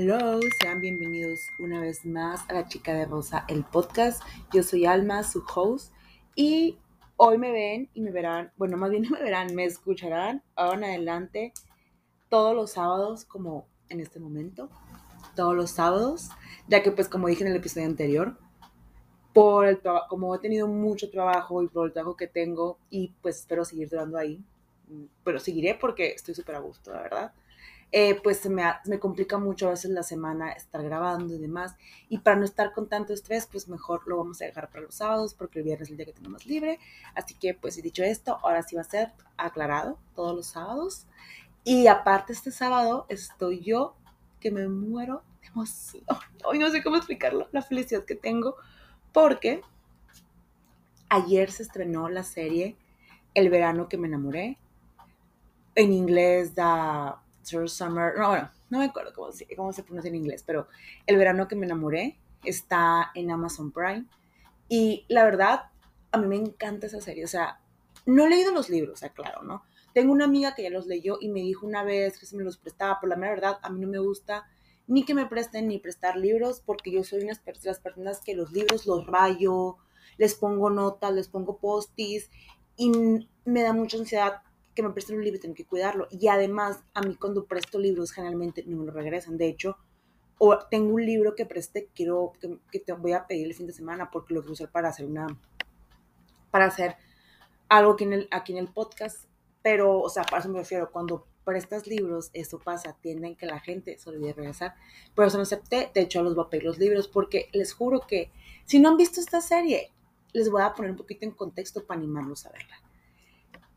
Hello, sean bienvenidos una vez más a La Chica de Rosa, el podcast. Yo soy Alma, su host, y hoy me ven y me verán, bueno, más bien no me verán, me escucharán ahora en adelante todos los sábados, como en este momento, todos los sábados, ya que pues como dije en el episodio anterior, por el como he tenido mucho trabajo y por el trabajo que tengo y pues espero seguir durando ahí, pero seguiré porque estoy súper a gusto, la verdad. Eh, pues me, me complica mucho a veces la semana estar grabando y demás. Y para no estar con tanto estrés, pues mejor lo vamos a dejar para los sábados, porque el viernes es el día que tenemos libre. Así que, pues, he dicho esto, ahora sí va a ser aclarado todos los sábados. Y aparte, este sábado estoy yo que me muero de emoción. Hoy no sé cómo explicarlo, la felicidad que tengo, porque ayer se estrenó la serie El verano que me enamoré. En inglés da Summer, no, bueno, no me acuerdo cómo se, cómo se pronuncia en inglés, pero El verano que me enamoré está en Amazon Prime. Y la verdad, a mí me encanta esa serie. O sea, no he leído los libros, claro, ¿no? Tengo una amiga que ya los leyó y me dijo una vez que se me los prestaba, pero la verdad, a mí no me gusta ni que me presten ni prestar libros, porque yo soy una de las personas que los libros los rayo, les pongo notas, les pongo postis y me da mucha ansiedad que me presten un libro tengo que cuidarlo. Y además, a mí cuando presto libros generalmente no me lo regresan. De hecho, o tengo un libro que preste, quiero, que, te voy a pedir el fin de semana porque lo quiero usar para hacer una, para hacer algo aquí en el, aquí en el podcast. Pero, o sea, para eso me refiero, cuando prestas libros, eso pasa, tienden que la gente se olvide regresar. Por eso no acepté, de hecho los voy a pedir los libros porque les juro que si no han visto esta serie, les voy a poner un poquito en contexto para animarlos a verla.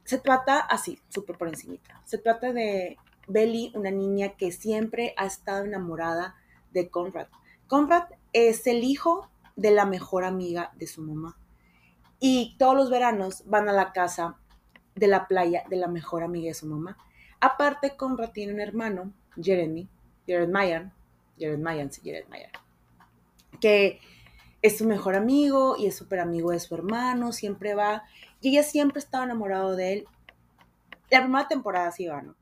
Se trata así, súper por encimita. Se trata de Belly, una niña que siempre ha estado enamorada de Conrad. Conrad es el hijo de la mejor amiga de su mamá. Y todos los veranos van a la casa de la playa de la mejor amiga de su mamá. Aparte, Conrad tiene un hermano, Jeremy, Jared Mayan, Jared Mayan, sí, Jared Mayan, que es su mejor amigo y es súper amigo de su hermano, siempre va y ella siempre estaba enamorada de él. La primera temporada sí va, ¿no?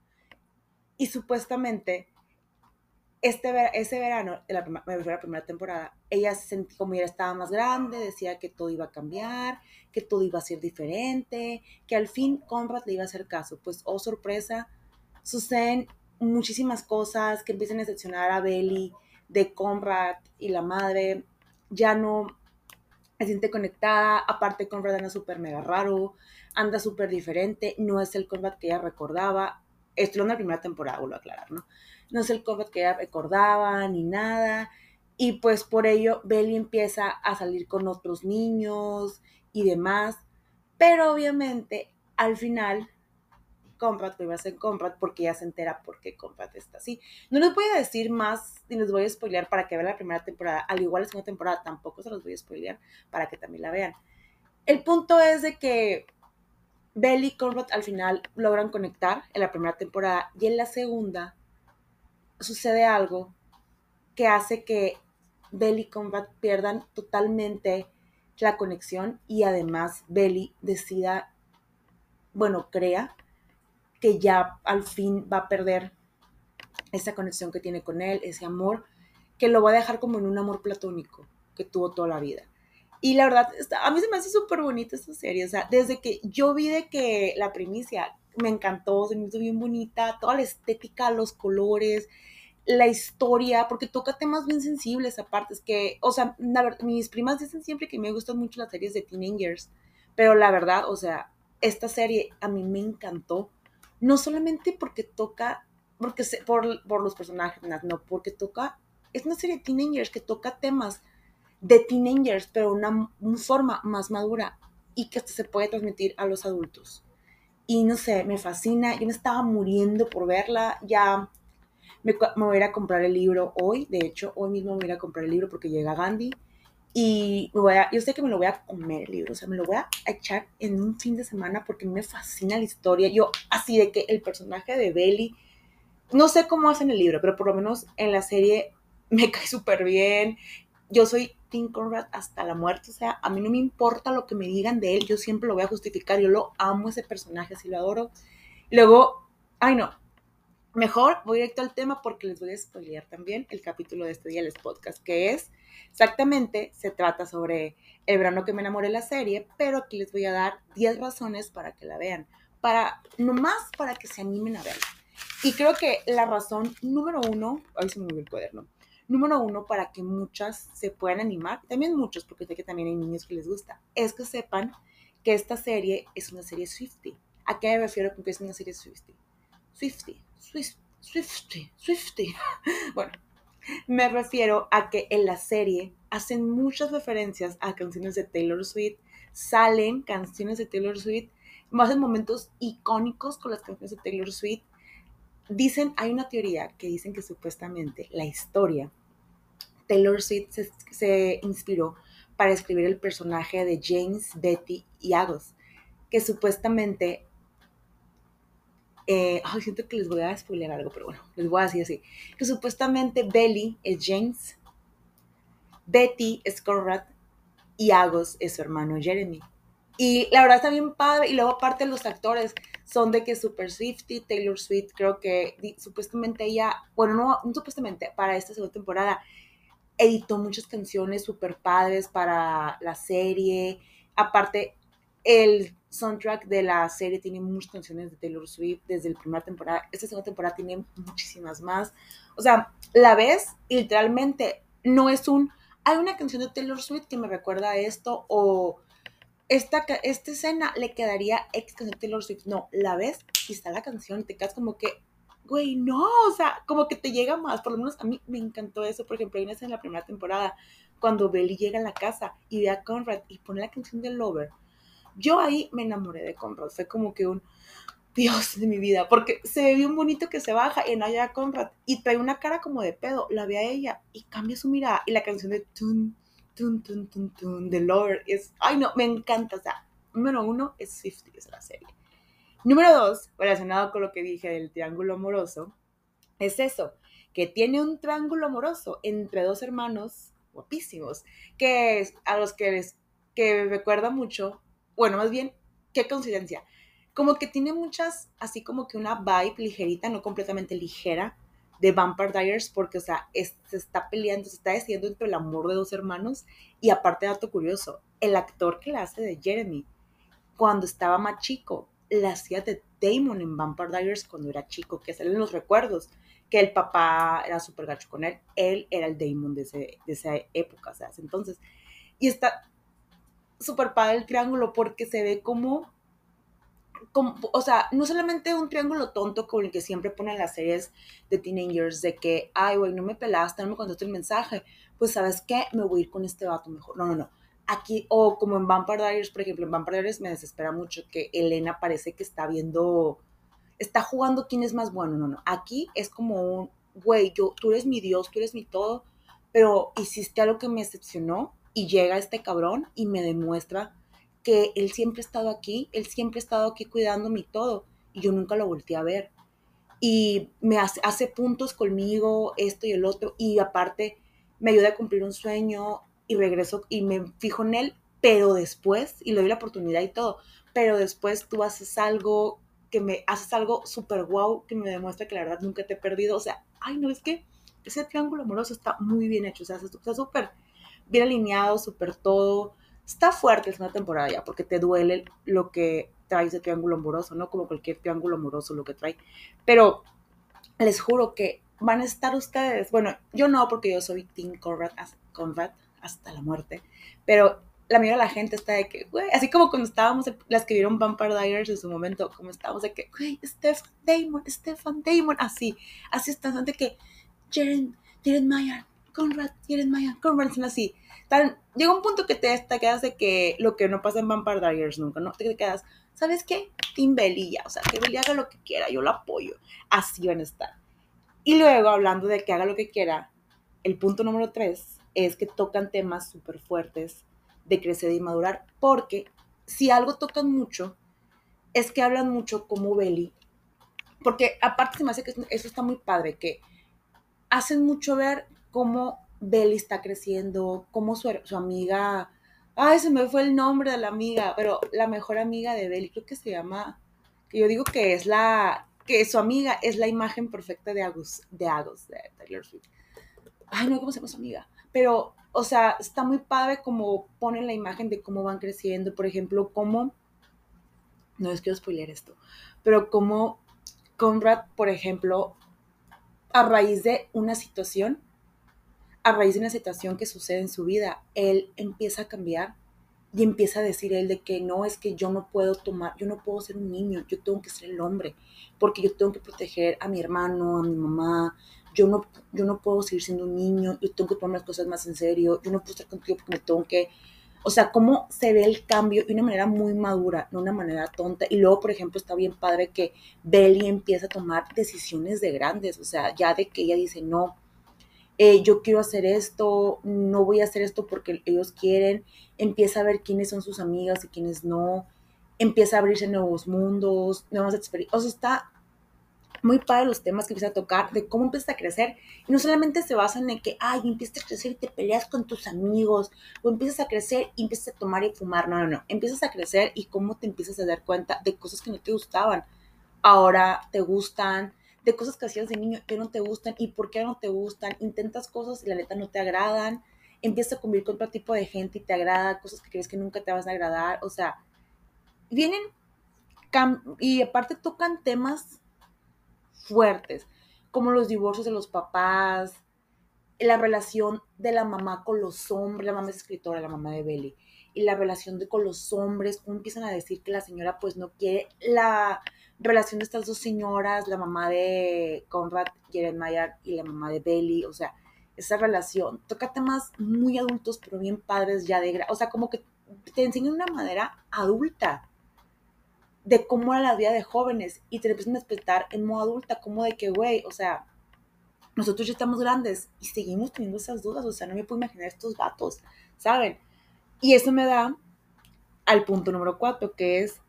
Y supuestamente, este, ese verano, la, la primera temporada, ella se sentía como ya estaba más grande, decía que todo iba a cambiar, que todo iba a ser diferente, que al fin Conrad le iba a hacer caso. Pues, oh sorpresa, suceden muchísimas cosas que empiezan a decepcionar a Belly de Conrad y la madre. Ya no se siente conectada, aparte Conrad anda súper mega raro, anda súper diferente, no es el combat que ella recordaba, esto es la primera temporada, vuelvo a aclarar, ¿no? No es el combat que ella recordaba ni nada, y pues por ello Belly empieza a salir con otros niños y demás, pero obviamente al final Iba a ser Conrad, porque ya se entera por qué Conrad está así. No les voy a decir más y les voy a spoilear para que vean la primera temporada. Al igual la segunda temporada tampoco se los voy a spoilear para que también la vean. El punto es de que Belly y Conrad al final logran conectar en la primera temporada y en la segunda sucede algo que hace que Belly y Conrad pierdan totalmente la conexión y además Belly decida, bueno, crea que ya al fin va a perder esa conexión que tiene con él, ese amor, que lo va a dejar como en un amor platónico que tuvo toda la vida. Y la verdad, a mí se me hace súper bonita esta serie. O sea, desde que yo vi de que la primicia me encantó, se me hizo bien bonita, toda la estética, los colores, la historia, porque toca temas bien sensibles aparte. Es que, o sea, mis primas dicen siempre que me gustan mucho las series de teenagers, pero la verdad, o sea, esta serie a mí me encantó no solamente porque toca, porque por, por los personajes, no, porque toca, es una serie de teenagers que toca temas de teenagers, pero una, una forma más madura y que se puede transmitir a los adultos. Y no sé, me fascina, yo me estaba muriendo por verla, ya me, me voy a ir a comprar el libro hoy, de hecho, hoy mismo me voy a ir a comprar el libro porque llega Gandhi y voy a, yo sé que me lo voy a comer el libro, o sea, me lo voy a echar en un fin de semana porque me fascina la historia. Yo, así de que el personaje de Belly, no sé cómo hacen el libro, pero por lo menos en la serie me cae súper bien. Yo soy Tim Conrad hasta la muerte, o sea, a mí no me importa lo que me digan de él, yo siempre lo voy a justificar, yo lo amo ese personaje, así lo adoro. Luego, ay no, mejor voy directo al tema porque les voy a spoilear también el capítulo de este día del podcast, que es exactamente, se trata sobre el verano que me enamoré la serie, pero aquí les voy a dar 10 razones para que la vean, para, nomás para que se animen a verla. Y creo que la razón número uno, ahí se me movió el cuaderno, número uno para que muchas se puedan animar, también muchos, porque sé que también hay niños que les gusta, es que sepan que esta serie es una serie Swifty. ¿A qué me refiero con que es una serie Swifty? Swifty, Swifty, Swifty, Swifty. Bueno, me refiero a que en la serie hacen muchas referencias a canciones de Taylor Swift, salen canciones de Taylor Swift, más en momentos icónicos con las canciones de Taylor Swift. Dicen, hay una teoría que dicen que supuestamente la historia, Taylor Swift se, se inspiró para escribir el personaje de James, Betty y Agos, que supuestamente eh, ay, siento que les voy a spoiler algo, pero bueno, les voy a decir así, que supuestamente Belly es James, Betty es Conrad y Agos es su hermano Jeremy. Y la verdad está bien padre, y luego aparte los actores son de que Super Swifty, Taylor Swift, creo que supuestamente ella, bueno, no, no supuestamente, para esta segunda temporada, editó muchas canciones super padres para la serie. Aparte, el soundtrack de la serie tiene muchas canciones de Taylor Swift desde la primera temporada. Esta segunda temporada tiene muchísimas más. O sea, la ves y literalmente no es un, hay una canción de Taylor Swift que me recuerda a esto o esta, esta escena le quedaría ex canción de Taylor Swift. No, la ves y está la canción te quedas como que, güey, no, o sea, como que te llega más. Por lo menos a mí me encantó eso. Por ejemplo, hay una escena en la primera temporada cuando Belly llega a la casa y ve a Conrad y pone la canción de Lover yo ahí me enamoré de Conrad, fue como que un Dios de mi vida, porque se ve bien bonito que se baja y no haya Conrad y trae una cara como de pedo, la ve a ella y cambia su mirada y la canción de tun, tun, tun, tun, tun, de Lord es, ay no, me encanta, o sea, número uno es Swifty, es la serie. Número dos, relacionado con lo que dije del triángulo amoroso, es eso, que tiene un triángulo amoroso entre dos hermanos guapísimos, que a los que les que recuerda mucho bueno, más bien, qué coincidencia. Como que tiene muchas, así como que una vibe ligerita, no completamente ligera, de Vampire Diaries, porque, o sea, se está peleando, se está decidiendo entre el amor de dos hermanos. Y aparte, dato curioso, el actor que la hace de Jeremy, cuando estaba más chico, la hacía de Damon en Vampire Diaries cuando era chico, que salen los recuerdos, que el papá era súper gacho con él, él era el Damon de, ese, de esa época, o sea, entonces. Y está, súper padre el triángulo porque se ve como, como, o sea, no solamente un triángulo tonto con el que siempre ponen las series de teenagers, de que, ay, güey, no me pelaste, no me contestaste el mensaje, pues, ¿sabes qué? Me voy a ir con este vato mejor. No, no, no. Aquí, o como en Vampire Diaries, por ejemplo, en Vampire Diaries me desespera mucho que Elena parece que está viendo, está jugando quién es más bueno. No, no. Aquí es como un, güey, yo, tú eres mi Dios, tú eres mi todo, pero hiciste algo que me decepcionó y llega este cabrón y me demuestra que él siempre ha estado aquí, él siempre ha estado aquí cuidándome y todo, y yo nunca lo volteé a ver. Y me hace, hace puntos conmigo, esto y el otro, y aparte me ayuda a cumplir un sueño y regreso y me fijo en él, pero después, y le doy la oportunidad y todo, pero después tú haces algo que me haces algo súper guau que me demuestra que la verdad nunca te he perdido. O sea, ay, no, es que ese triángulo amoroso está muy bien hecho, o sea, está súper bien alineado, súper todo. Está fuerte la segunda temporada ya, porque te duele lo que trae ese triángulo amoroso, ¿no? Como cualquier triángulo amoroso lo que trae. Pero les juro que van a estar ustedes, bueno, yo no, porque yo soy Team Conrad, hasta la muerte, pero la mayoría de la gente está de que, güey, así como cuando estábamos, las que vieron Vampire Diaries en su momento, como estábamos de que, güey, Stefan Damon, Stefan Damon, así, así están, de que, Jaren, Jaren Mayer, Conrad, Jaren Mayer, Conrad, son así llega un punto que te, quedas de que lo que no pasa en Vampire Diaries nunca, ¿no? Te quedas, ¿sabes qué? Tim Belly o sea, que Belly haga lo que quiera, yo lo apoyo. Así van a estar. Y luego, hablando de que haga lo que quiera, el punto número tres es que tocan temas súper fuertes de crecer y madurar, porque si algo tocan mucho, es que hablan mucho como Belly, porque aparte se me hace que eso está muy padre, que hacen mucho ver cómo Belly está creciendo, como su, su, amiga, ay, se me fue el nombre de la amiga, pero la mejor amiga de Belly, creo que se llama, que yo digo que es la que su amiga es la imagen perfecta de Agus, de Agus, de Taylor Swift. Ay, no, ¿cómo se llama su amiga? Pero, o sea, está muy padre como ponen la imagen de cómo van creciendo. Por ejemplo, cómo, no les quiero spoiler esto, pero cómo Conrad, por ejemplo, a raíz de una situación, a raíz de una situación que sucede en su vida, él empieza a cambiar y empieza a decir él de que no es que yo no puedo tomar, yo no puedo ser un niño, yo tengo que ser el hombre, porque yo tengo que proteger a mi hermano, a mi mamá, yo no, yo no puedo seguir siendo un niño, yo tengo que tomar las cosas más en serio, yo no puedo estar contigo porque me tengo que, o sea, cómo se ve el cambio de una manera muy madura, no una manera tonta. Y luego, por ejemplo, está bien padre que Belly empieza a tomar decisiones de grandes, o sea, ya de que ella dice, no, eh, yo quiero hacer esto, no voy a hacer esto porque ellos quieren, empieza a ver quiénes son sus amigas y quiénes no, empieza a abrirse nuevos mundos, nuevas experiencias, o sea, está muy padre los temas que empieza a tocar, de cómo empiezas a crecer. Y no solamente se basan en que, ay, empiezas a crecer y te peleas con tus amigos, o empiezas a crecer y empiezas a tomar y fumar. No, no, no. Empiezas a crecer y cómo te empiezas a dar cuenta de cosas que no te gustaban. Ahora te gustan, de cosas que hacías de niño que no te gustan y por qué no te gustan. Intentas cosas y la neta no te agradan. Empiezas a convivir con otro tipo de gente y te agrada, cosas que crees que nunca te vas a agradar. O sea, vienen y aparte tocan temas fuertes, como los divorcios de los papás, la relación de la mamá con los hombres, la mamá es escritora, la mamá de Belly, y la relación de con los hombres, empiezan a decir que la señora pues no quiere la relación de estas dos señoras, la mamá de Conrad Mayer y la mamá de Belly, o sea, esa relación, toca temas muy adultos, pero bien padres ya de, o sea, como que te enseñan una manera adulta de cómo era la vida de jóvenes y te empiezan a despertar en modo adulta, como de que, güey, o sea, nosotros ya estamos grandes y seguimos teniendo esas dudas, o sea, no me puedo imaginar estos gatos, ¿saben? Y eso me da al punto número cuatro, que es,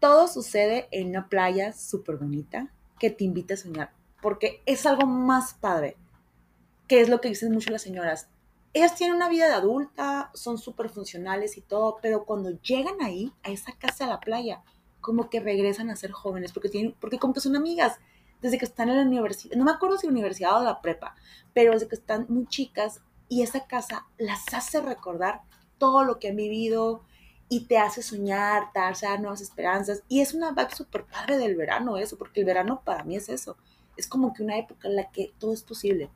todo sucede en una playa súper bonita que te invita a soñar, porque es algo más padre, que es lo que dicen mucho las señoras, ellas tienen una vida de adulta, son súper funcionales y todo, pero cuando llegan ahí, a esa casa a la playa, como que regresan a ser jóvenes, porque, tienen, porque como que son amigas. Desde que están en la universidad, no me acuerdo si la universidad o la prepa, pero desde que están muy chicas y esa casa las hace recordar todo lo que han vivido y te hace soñar, te hace dar nuevas esperanzas. Y es una vibe súper padre del verano eso, porque el verano para mí es eso. Es como que una época en la que todo es posible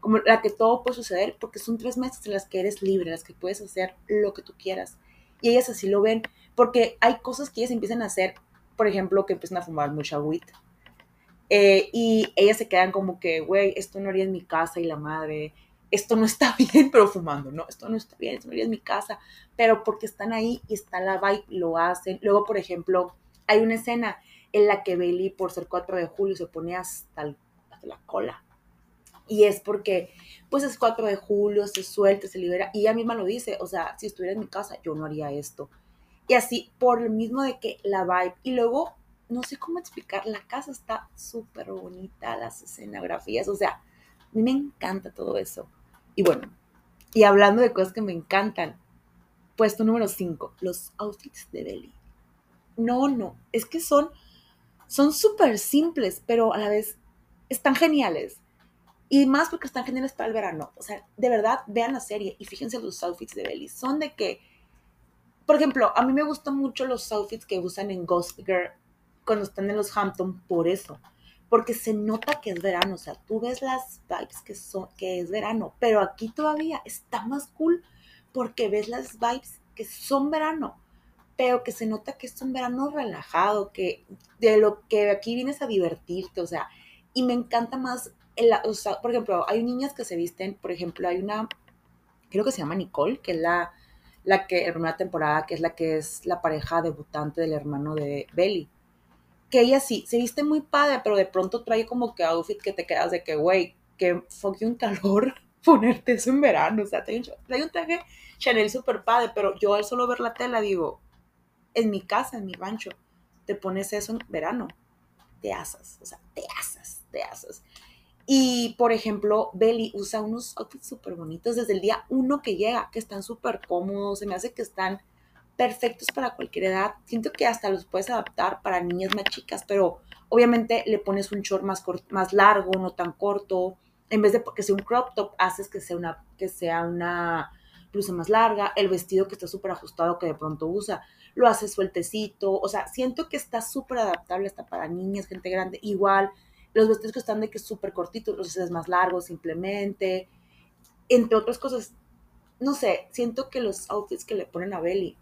como la que todo puede suceder, porque son tres meses en las que eres libre, en las que puedes hacer lo que tú quieras. Y ellas así lo ven, porque hay cosas que ellas empiezan a hacer, por ejemplo, que empiezan a fumar mucha weed. Eh, y ellas se quedan como que, güey, esto no haría en mi casa y la madre, esto no está bien, pero fumando, no, esto no está bien, esto no en mi casa, pero porque están ahí y está la vibe, lo hacen. Luego, por ejemplo, hay una escena en la que Bailey, por ser 4 de julio, se pone hasta, hasta la cola y es porque, pues es 4 de julio, se suelta, se libera. Y ella misma lo dice, o sea, si estuviera en mi casa, yo no haría esto. Y así, por lo mismo de que la vibe. Y luego, no sé cómo explicar, la casa está súper bonita, las escenografías, o sea, a mí me encanta todo eso. Y bueno, y hablando de cosas que me encantan, puesto número 5, los outfits de Belly. No, no, es que son son súper simples, pero a la vez están geniales. Y más porque están geniales para el verano. O sea, de verdad, vean la serie y fíjense los outfits de Belly. Son de que, por ejemplo, a mí me gustan mucho los outfits que usan en Ghost Girl cuando están en los Hampton por eso. Porque se nota que es verano. O sea, tú ves las vibes que, son, que es verano. Pero aquí todavía está más cool porque ves las vibes que son verano. Pero que se nota que es un verano relajado. Que de lo que aquí vienes a divertirte. O sea, y me encanta más por ejemplo, hay niñas que se visten, por ejemplo, hay una, creo que se llama Nicole, que es la, la que, en una temporada, que es la que es la pareja debutante del hermano de Belly. Que ella sí, se viste muy padre, pero de pronto trae como que outfit que te quedas de que, güey, que fuck un calor ponerte eso en verano. O sea, trae un, traje Chanel super padre, pero yo al solo ver la tela digo, en mi casa, en mi rancho, te pones eso en verano, te asas, o sea, te asas, te asas. Y, por ejemplo, Belly usa unos outfits súper bonitos desde el día uno que llega, que están súper cómodos, se me hace que están perfectos para cualquier edad. Siento que hasta los puedes adaptar para niñas más chicas, pero obviamente le pones un short más, más largo, no tan corto. En vez de que sea un crop top, haces que sea una, que sea una blusa más larga, el vestido que está súper ajustado que de pronto usa, lo hace sueltecito, o sea, siento que está súper adaptable hasta para niñas, gente grande, igual, los vestidos que están de que súper cortitos, los haces más largos simplemente, entre otras cosas, no sé, siento que los outfits que le ponen a Belly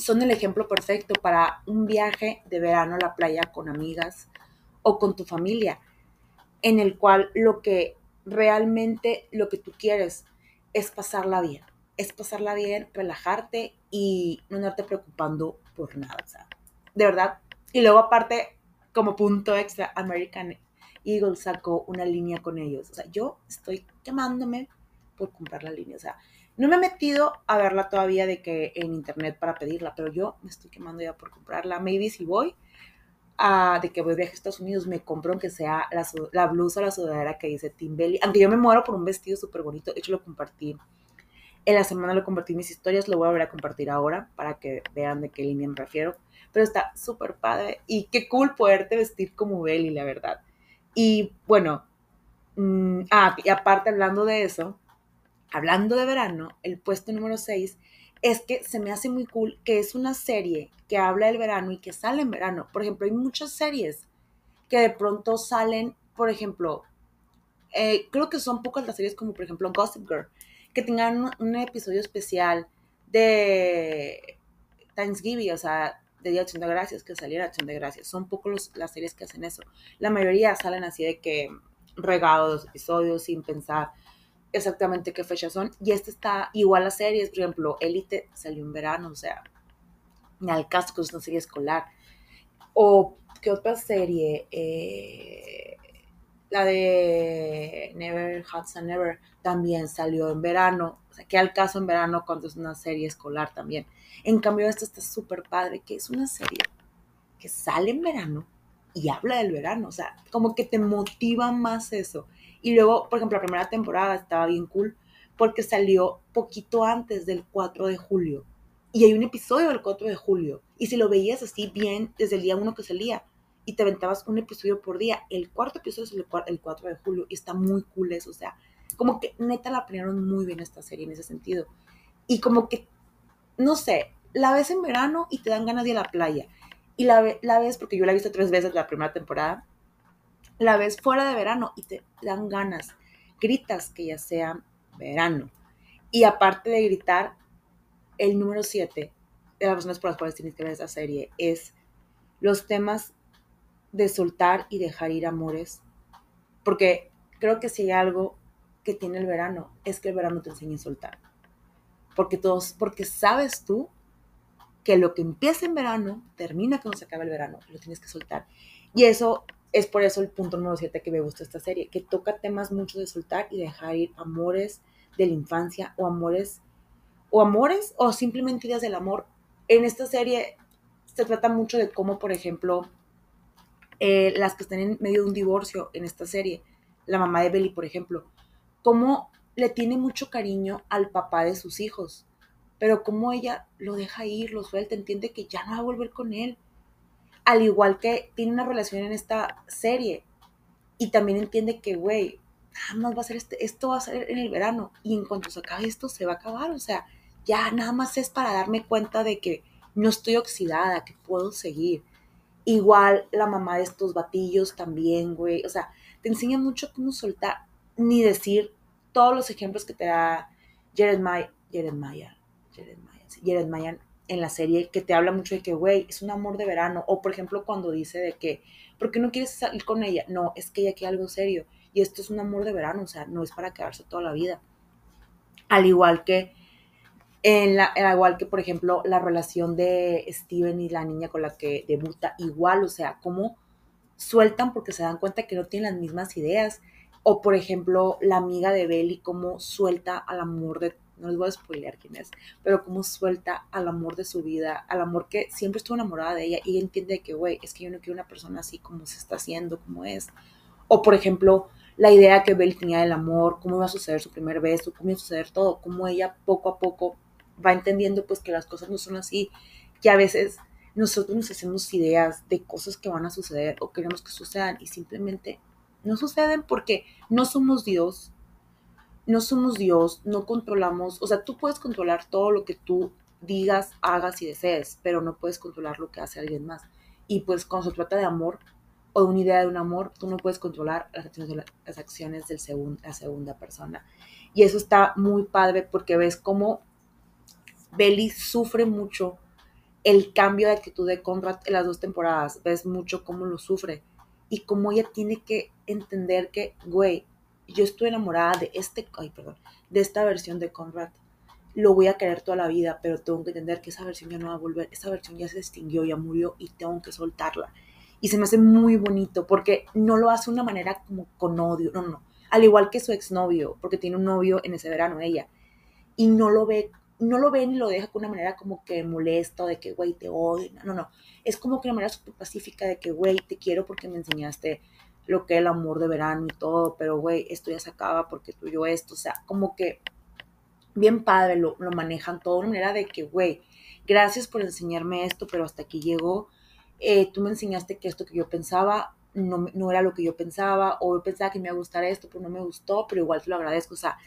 son el ejemplo perfecto para un viaje de verano a la playa con amigas o con tu familia, en el cual lo que realmente lo que tú quieres es pasarla bien es pasarla bien, relajarte y no andarte preocupando por nada, o sea, de verdad. Y luego aparte, como punto extra, American Eagle sacó una línea con ellos. O sea, yo estoy llamándome por comprar la línea. O sea, no me he metido a verla todavía de que en internet para pedirla, pero yo me estoy quemando ya por comprarla. Maybe si voy a, de que voy de viaje a Estados Unidos, me compro aunque sea la, la blusa o la sudadera que dice Tim Belly. Aunque yo me muero por un vestido súper bonito. De hecho, lo compartí en la semana lo compartí en mis historias, lo voy a volver a compartir ahora para que vean de qué línea me refiero. Pero está súper padre y qué cool poderte vestir como Belly, la verdad. Y bueno, mm, ah, y aparte hablando de eso, hablando de verano, el puesto número 6 es que se me hace muy cool que es una serie que habla del verano y que sale en verano. Por ejemplo, hay muchas series que de pronto salen, por ejemplo, eh, creo que son pocas las series como por ejemplo Gossip Girl, que tengan un, episodio especial de Thanksgiving, o sea, de Día de Acción de Gracias, que saliera Acción de Gracias. Son pocos las series que hacen eso. La mayoría salen así de que regados, episodios, sin pensar exactamente qué fechas son. Y este está igual a series, por ejemplo, Elite salió en verano, o sea, ni al caso que es una serie escolar. O, ¿qué otra serie? Eh, la de Never Hudson Never también salió en verano. O sea, que al caso en verano cuando es una serie escolar también. En cambio, esta está súper padre, que es una serie que sale en verano y habla del verano. O sea, como que te motiva más eso. Y luego, por ejemplo, la primera temporada estaba bien cool porque salió poquito antes del 4 de julio. Y hay un episodio del 4 de julio. Y si lo veías así bien desde el día 1 que salía, y te aventabas un episodio por día. El cuarto episodio es el, 4 de julio y está muy cool eso. O sea, como que neta la planearon muy bien esta serie en ese sentido. Y como que, no sé, la ves en verano y te dan ganas de ir a la playa. Y la, la ves, porque yo la he visto tres veces la primera temporada, la ves fuera de verano y te dan ganas. Gritas que ya sea verano. Y aparte de gritar, el número 7 de las razones por las cuales tienes que ver esa serie es los temas de soltar y dejar ir amores. Porque creo que si hay algo que tiene el verano, es que el verano te enseña a soltar. Porque todos, porque sabes tú que lo que empieza en verano termina cuando se acaba el verano, lo tienes que soltar. Y eso es por eso el punto número 7 que me gusta esta serie, que toca temas mucho de soltar y dejar ir amores de la infancia o amores o amores o simplemente ideas del amor. En esta serie se trata mucho de cómo, por ejemplo, eh, las que están en medio de un divorcio en esta serie, la mamá de Belly, por ejemplo, cómo le tiene mucho cariño al papá de sus hijos, pero cómo ella lo deja ir, lo suelta, entiende que ya no va a volver con él. Al igual que tiene una relación en esta serie y también entiende que, güey, nada más va a ser este, esto va a ser en el verano y en cuanto se acabe esto se va a acabar, o sea, ya nada más es para darme cuenta de que no estoy oxidada, que puedo seguir. Igual la mamá de estos batillos también, güey. O sea, te enseña mucho cómo soltar, ni decir todos los ejemplos que te da Jeremiah, Jeremiah, Jeremiah, Jeremiah en la serie, que te habla mucho de que, güey, es un amor de verano. O, por ejemplo, cuando dice de que, ¿por qué no quieres salir con ella? No, es que ella quiere algo serio. Y esto es un amor de verano, o sea, no es para quedarse toda la vida. Al igual que en la, igual que, por ejemplo, la relación de Steven y la niña con la que debuta, igual, o sea, cómo sueltan porque se dan cuenta que no tienen las mismas ideas. O, por ejemplo, la amiga de Belly, cómo suelta al amor de, no les voy a spoilear quién es, pero cómo suelta al amor de su vida, al amor que siempre estuvo enamorada de ella y entiende que, güey, es que yo no quiero una persona así como se está haciendo, como es. O, por ejemplo, la idea que Belly tenía del amor, cómo iba a suceder su primer beso, cómo iba a suceder todo, cómo ella poco a poco va entendiendo pues que las cosas no son así, que a veces nosotros nos hacemos ideas de cosas que van a suceder o queremos que sucedan y simplemente no suceden porque no somos Dios, no somos Dios, no controlamos, o sea, tú puedes controlar todo lo que tú digas, hagas y desees, pero no puedes controlar lo que hace alguien más. Y pues cuando se trata de amor o de una idea de un amor, tú no puedes controlar las acciones de la, las acciones del la segunda persona. Y eso está muy padre porque ves cómo Belly sufre mucho el cambio de actitud de Conrad en las dos temporadas. Ves mucho cómo lo sufre y cómo ella tiene que entender que, güey, yo estoy enamorada de este, ay, perdón, de esta versión de Conrad. Lo voy a querer toda la vida, pero tengo que entender que esa versión ya no va a volver, esa versión ya se extinguió, ya murió y tengo que soltarla. Y se me hace muy bonito porque no lo hace de una manera como con odio, no, no, al igual que su exnovio, porque tiene un novio en ese verano ella, y no lo ve, no lo ve ni lo deja con una manera como que molesta de que, güey, te odio, no, no, es como que una manera súper pacífica de que, güey, te quiero porque me enseñaste lo que el amor de verano y todo, pero, güey, esto ya se acaba porque tú y yo esto, o sea, como que bien padre lo, lo manejan todo de manera de que, güey, gracias por enseñarme esto, pero hasta aquí llegó, eh, tú me enseñaste que esto que yo pensaba no, no, era lo que yo pensaba, o yo pensaba que me iba a gustar esto, pero no me gustó, pero igual te lo agradezco. O sea,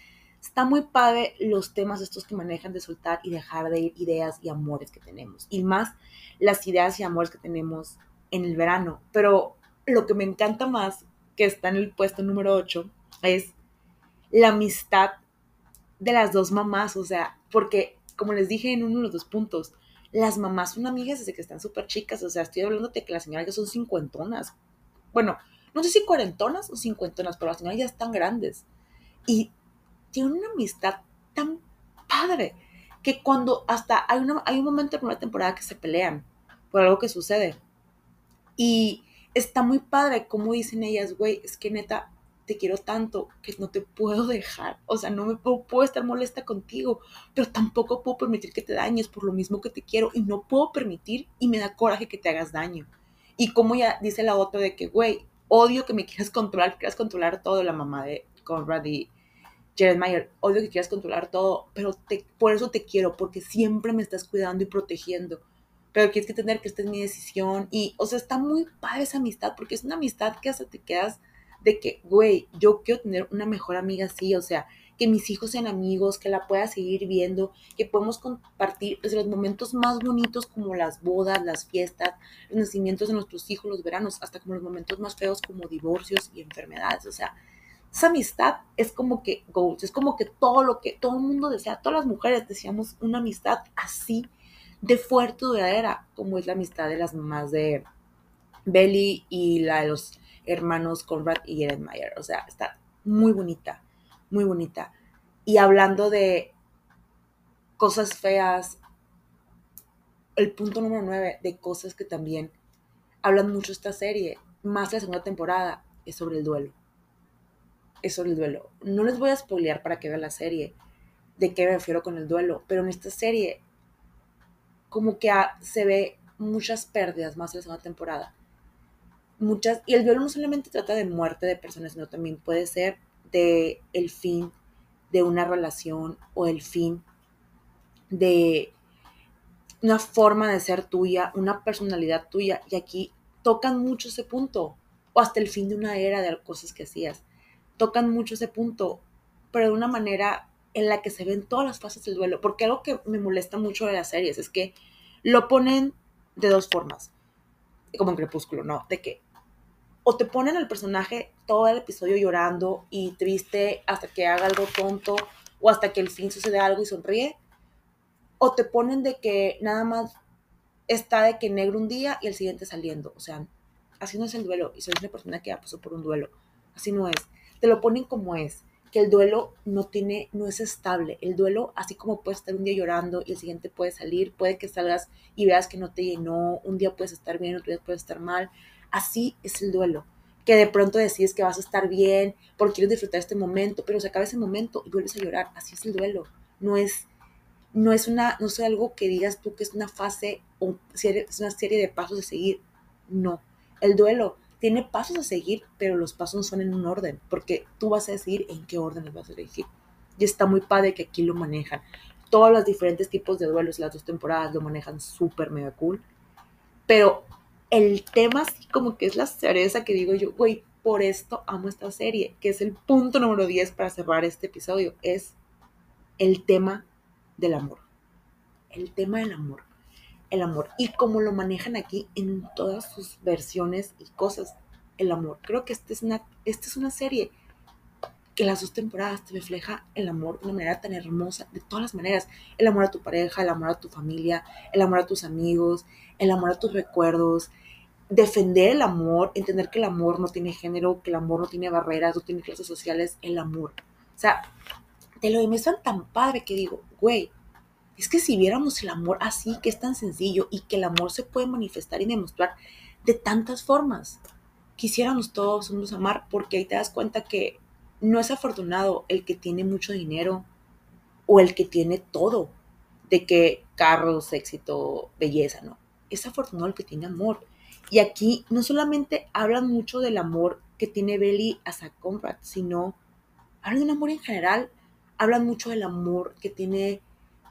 está muy padre los temas estos que manejan de soltar y dejar de ir ideas y amores que tenemos. Y más las ideas y amores que tenemos en el verano. Pero lo que me encanta más, que está en el puesto número 8, es la amistad de las dos mamás. O sea, porque, como les dije en uno de los dos puntos, las mamás son amigas desde que están súper chicas. O sea, estoy hablando de que las señoras ya son cincuentonas, bueno, no sé si cuarentonas o cincuentonas, pero las señoras ya están grandes. Y tienen una amistad tan padre que cuando hasta hay, una, hay un momento en una temporada que se pelean por algo que sucede. Y está muy padre como dicen ellas, güey, es que neta, te quiero tanto que no te puedo dejar. O sea, no me puedo, estar molesta contigo, pero tampoco puedo permitir que te dañes por lo mismo que te quiero y no puedo permitir y me da coraje que te hagas daño. Y como ya dice la otra de que, güey, odio que me quieras controlar, que quieras controlar todo, la mamá de Conrad y Jared Mayer, odio que quieras controlar todo, pero te, por eso te quiero, porque siempre me estás cuidando y protegiendo. Pero quieres que tener que esta es mi decisión. Y, o sea, está muy padre esa amistad, porque es una amistad que hasta te quedas de que, güey, yo quiero tener una mejor amiga así, o sea, que mis hijos sean amigos, que la pueda seguir viendo, que podemos compartir desde los momentos más bonitos como las bodas, las fiestas, los nacimientos de nuestros hijos, los veranos, hasta como los momentos más feos como divorcios y enfermedades. O sea, esa amistad es como que goals, es como que todo lo que todo el mundo desea, todas las mujeres deseamos una amistad así de fuerte, duradera, como es la amistad de las mamás de Belly y la de los hermanos Conrad y Jared Mayer. O sea, está muy bonita muy bonita. Y hablando de cosas feas, el punto número 9 de cosas que también hablan mucho esta serie, más la segunda temporada, es sobre el duelo. Es sobre el duelo. No les voy a spoilear para que vean la serie de qué me refiero con el duelo, pero en esta serie como que se ve muchas pérdidas más en la segunda temporada. Muchas, y el duelo no solamente trata de muerte de personas, sino también puede ser de el fin de una relación o el fin de una forma de ser tuya, una personalidad tuya. Y aquí tocan mucho ese punto. O hasta el fin de una era de cosas que hacías. Tocan mucho ese punto, pero de una manera en la que se ven todas las fases del duelo. Porque algo que me molesta mucho de las series es que lo ponen de dos formas. Como en Crepúsculo, ¿no? De que o te ponen al personaje todo el episodio llorando y triste hasta que haga algo tonto o hasta que el fin sucede algo y sonríe, o te ponen de que nada más está de que negro un día y el siguiente saliendo, o sea, así no es el duelo y soy una persona que ya pasó por un duelo, así no es, te lo ponen como es, que el duelo no tiene, no es estable, el duelo, así como puedes estar un día llorando y el siguiente puede salir, puede que salgas y veas que no te llenó, un día puedes estar bien, otro día puedes estar mal, Así es el duelo, que de pronto decides que vas a estar bien porque quieres disfrutar este momento, pero se acaba ese momento y vuelves a llorar. Así es el duelo. No es, no es una, no es algo que digas tú que es una fase o es una serie de pasos a seguir. No. El duelo tiene pasos a seguir, pero los pasos no son en un orden, porque tú vas a decidir en qué orden los vas a elegir. Y está muy padre que aquí lo manejan. todos los diferentes tipos de duelos, las dos temporadas lo manejan súper mega cool. Pero el tema así como que es la cereza que digo yo, güey, por esto amo esta serie, que es el punto número 10 para cerrar este episodio, es el tema del amor. El tema del amor. El amor. Y como lo manejan aquí en todas sus versiones y cosas. El amor. Creo que esta es una, esta es una serie que las dos temporadas te refleja el amor de una manera tan hermosa, de todas las maneras. El amor a tu pareja, el amor a tu familia, el amor a tus amigos, el amor a tus recuerdos, defender el amor, entender que el amor no tiene género, que el amor no tiene barreras, no tiene clases sociales, el amor. O sea, te lo demuestran tan padre que digo, güey, es que si viéramos el amor así, que es tan sencillo y que el amor se puede manifestar y demostrar de tantas formas, quisiéramos todos nos amar porque ahí te das cuenta que no es afortunado el que tiene mucho dinero o el que tiene todo, de que carros, éxito, belleza, no. Es afortunado el que tiene amor. Y aquí no solamente hablan mucho del amor que tiene Belly hacia Conrad, sino hablan de un amor en general. Hablan mucho del amor que tiene,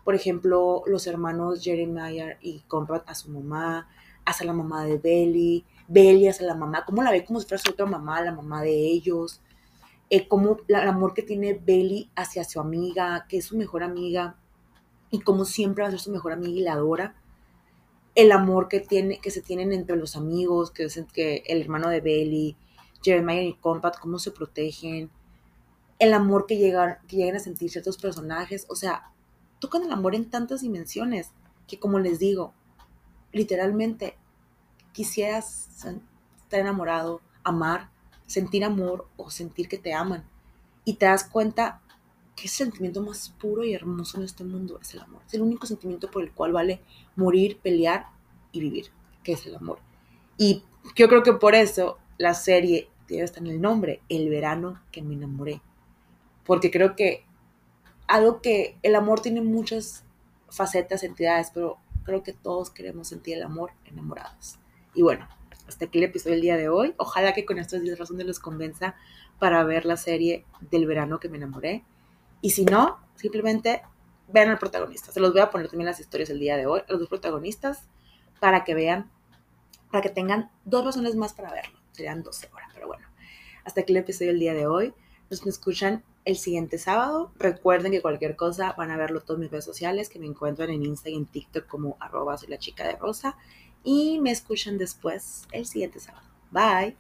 por ejemplo, los hermanos Jeremiah y Conrad a su mamá, hacia la mamá de Belly, Belly hacia la mamá, cómo la ve como si fuera su otra mamá, la mamá de ellos eh, como el amor que tiene Belly hacia su amiga, que es su mejor amiga, y como siempre va a ser su mejor amiga y la adora. El amor que, tiene, que se tienen entre los amigos, que es que el hermano de Belly, Jeremiah y Compat, cómo se protegen. El amor que llegan, que llegan a sentir ciertos personajes. O sea, tocan el amor en tantas dimensiones que, como les digo, literalmente quisieras estar enamorado, amar, sentir amor o sentir que te aman. Y te das cuenta que el sentimiento más puro y hermoso en este mundo es el amor. Es el único sentimiento por el cual vale morir, pelear y vivir, que es el amor. Y yo creo que por eso la serie debe estar en el nombre, El verano que me enamoré. Porque creo que algo que el amor tiene muchas facetas, entidades, pero creo que todos queremos sentir el amor enamorados. Y bueno, hasta aquí el episodio del día de hoy. Ojalá que con estos 10 razones los convenza para ver la serie del verano que me enamoré. Y si no, simplemente vean al protagonista. Se los voy a poner también las historias del día de hoy, los dos protagonistas, para que vean, para que tengan dos razones más para verlo. Serían 12 horas, pero bueno. Hasta aquí el episodio del día de hoy. Nos escuchan el siguiente sábado. Recuerden que cualquier cosa van a verlo en todas mis redes sociales, que me encuentran en Instagram y en TikTok como arroba soy la chica de rosa y me escuchan después el siguiente sábado. Bye.